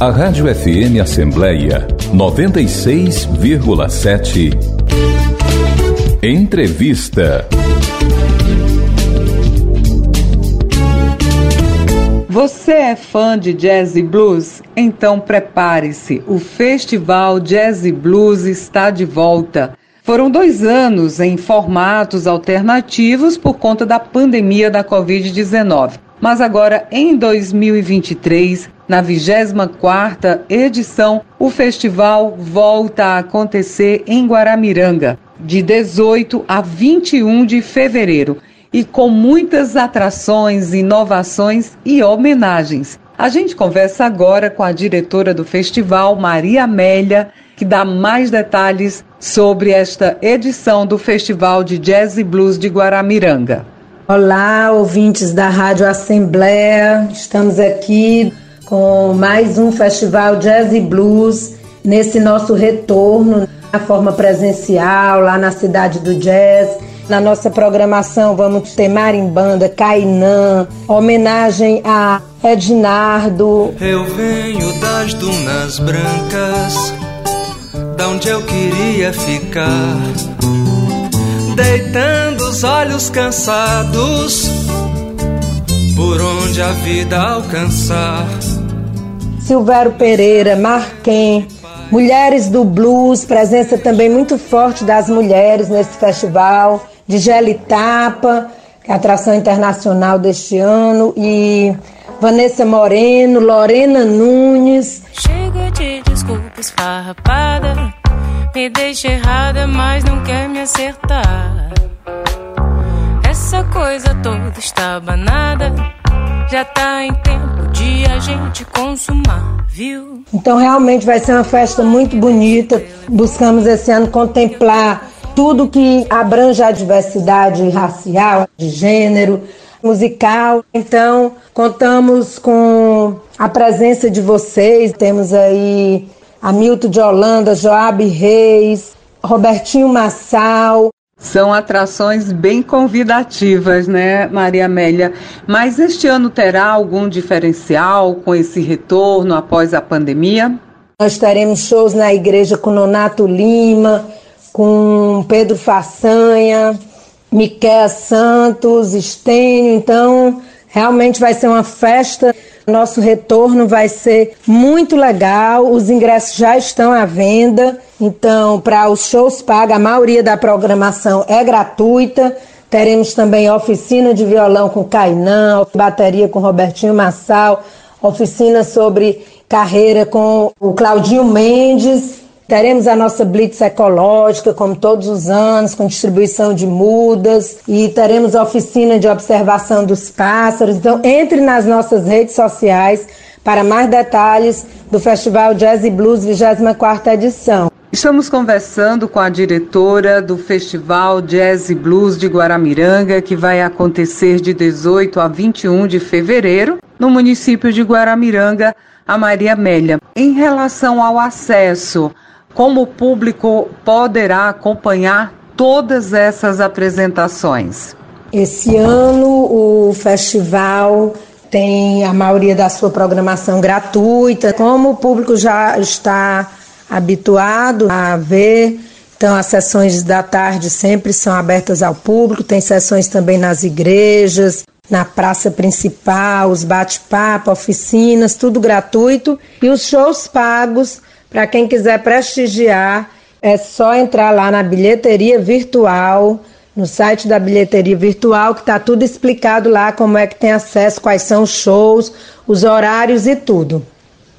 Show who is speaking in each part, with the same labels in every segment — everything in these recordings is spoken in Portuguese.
Speaker 1: A Rádio FM Assembleia 96,7. Entrevista.
Speaker 2: Você é fã de jazz e blues? Então prepare-se, o Festival Jazz e Blues está de volta. Foram dois anos em formatos alternativos por conta da pandemia da Covid-19. Mas agora, em 2023, na 24ª edição, o festival volta a acontecer em Guaramiranga, de 18 a 21 de fevereiro e com muitas atrações, inovações e homenagens. A gente conversa agora com a diretora do festival, Maria Amélia, que dá mais detalhes sobre esta edição do Festival de Jazz e Blues de Guaramiranga.
Speaker 3: Olá, ouvintes da Rádio Assembleia. Estamos aqui com mais um Festival Jazz e Blues nesse nosso retorno na forma presencial lá na cidade do jazz na nossa programação vamos ter Marimbanda, Cainã, homenagem a Ednardo.
Speaker 4: Eu venho das dunas brancas, da onde eu queria ficar. Deitando os olhos cansados, por onde a vida alcançar.
Speaker 3: Silvério Pereira, Marquem, Mulheres do Blues, presença também muito forte das mulheres nesse festival de Gelitapa, que é a atração internacional deste ano, e Vanessa Moreno, Lorena Nunes.
Speaker 5: Chega de desculpas farrapada, me deixa errada, mas não quer me acertar. Essa coisa toda está banada, já tá em tempo de a gente consumar, viu?
Speaker 3: Então realmente vai ser uma festa muito bonita. Buscamos esse ano contemplar tudo que abrange a diversidade racial, de gênero, musical. Então, contamos com a presença de vocês. Temos aí Hamilton de Holanda, Joab Reis, Robertinho Massal.
Speaker 2: São atrações bem convidativas, né, Maria Amélia? Mas este ano terá algum diferencial com esse retorno após a pandemia?
Speaker 3: Nós teremos shows na igreja com Nonato Lima, com Pedro Façanha, Miquel Santos, Estênio. Então, realmente vai ser uma festa. Nosso retorno vai ser muito legal. Os ingressos já estão à venda. Então, para os shows pagos, a maioria da programação é gratuita. Teremos também oficina de violão com Cainã, bateria com Robertinho Massal, oficina sobre carreira com o Claudinho Mendes Teremos a nossa blitz ecológica, como todos os anos, com distribuição de mudas e teremos a oficina de observação dos pássaros. Então, entre nas nossas redes sociais para mais detalhes do Festival Jazz e Blues 24 edição.
Speaker 2: Estamos conversando com a diretora do Festival Jazz e Blues de Guaramiranga, que vai acontecer de 18 a 21 de fevereiro, no município de Guaramiranga, a Maria Amélia. Em relação ao acesso como o público poderá acompanhar todas essas apresentações?
Speaker 3: Esse ano o festival tem a maioria da sua programação gratuita. Como o público já está habituado a ver, então as sessões da tarde sempre são abertas ao público, tem sessões também nas igrejas, na praça principal, os bate-papo, oficinas, tudo gratuito e os shows pagos para quem quiser prestigiar, é só entrar lá na bilheteria virtual, no site da bilheteria virtual, que está tudo explicado lá como é que tem acesso, quais são os shows, os horários e tudo.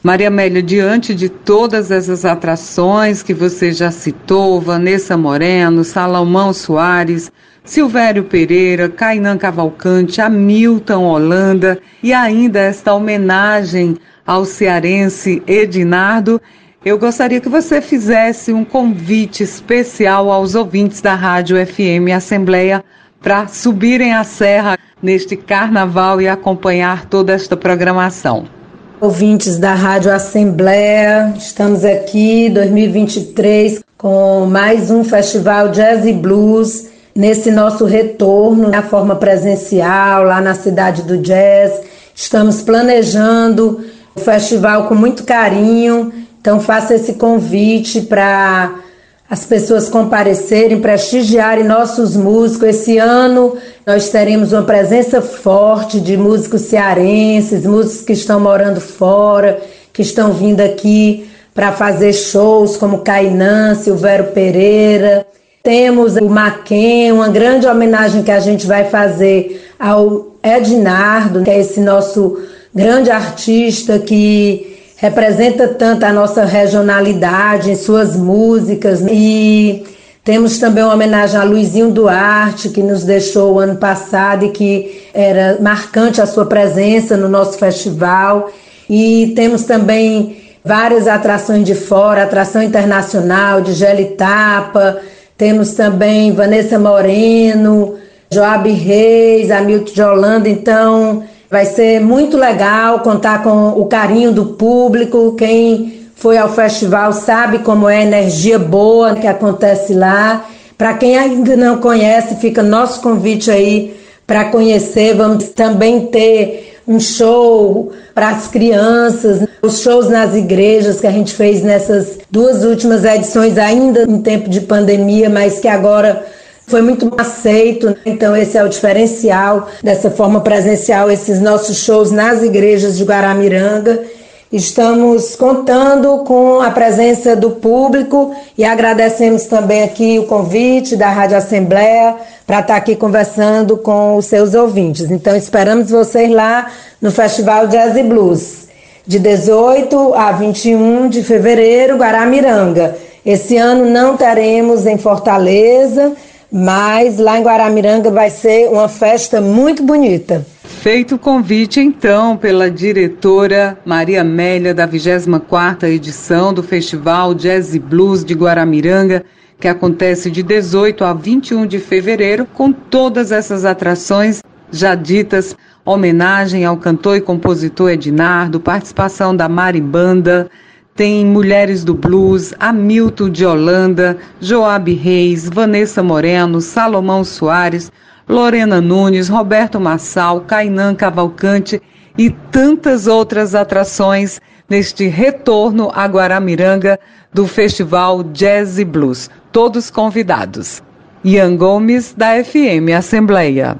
Speaker 2: Maria Amélia, diante de todas essas atrações que você já citou, Vanessa Moreno, Salomão Soares, Silvério Pereira, Cainan Cavalcante, Hamilton Holanda e ainda esta homenagem ao cearense Edinardo, eu gostaria que você fizesse um convite especial aos ouvintes da Rádio FM Assembleia para subirem a serra neste carnaval e acompanhar toda esta programação.
Speaker 3: Ouvintes da Rádio Assembleia, estamos aqui 2023 com mais um festival Jazz e Blues nesse nosso retorno na forma presencial lá na cidade do jazz. Estamos planejando o festival com muito carinho. Então faça esse convite para as pessoas comparecerem, prestigiarem nossos músicos. Esse ano nós teremos uma presença forte de músicos cearenses, músicos que estão morando fora, que estão vindo aqui para fazer shows como Cainã, Silvério Pereira. Temos o Maquem, uma grande homenagem que a gente vai fazer ao Ednardo, que é esse nosso grande artista que representa tanto a nossa regionalidade em suas músicas. E temos também uma homenagem a Luizinho Duarte, que nos deixou o ano passado e que era marcante a sua presença no nosso festival. E temos também várias atrações de fora, atração internacional de Gelitapa, temos também Vanessa Moreno, Joab Reis, Hamilton de Holanda, então vai ser muito legal contar com o carinho do público, quem foi ao festival sabe como é a energia boa que acontece lá. Para quem ainda não conhece, fica nosso convite aí para conhecer. Vamos também ter um show para as crianças, os shows nas igrejas que a gente fez nessas duas últimas edições, ainda em tempo de pandemia, mas que agora foi muito aceito. Então, esse é o diferencial dessa forma presencial, esses nossos shows nas igrejas de Guaramiranga. Estamos contando com a presença do público e agradecemos também aqui o convite da Rádio Assembleia para estar aqui conversando com os seus ouvintes. Então, esperamos vocês lá no Festival Jazz e Blues, de 18 a 21 de fevereiro, Guaramiranga. Esse ano não teremos em Fortaleza, mas lá em Guaramiranga vai ser uma festa muito bonita.
Speaker 2: Feito o convite, então, pela diretora Maria Amélia, da 24ª edição do Festival Jazz e Blues de Guaramiranga, que acontece de 18 a 21 de fevereiro, com todas essas atrações já ditas, homenagem ao cantor e compositor Ednardo, participação da Maribanda, tem Mulheres do Blues, Hamilton de Holanda, Joab Reis, Vanessa Moreno, Salomão Soares, Lorena Nunes, Roberto Massal, Cainan Cavalcante e tantas outras atrações neste retorno a Guaramiranga do Festival Jazz e Blues. Todos convidados. Ian Gomes, da FM Assembleia.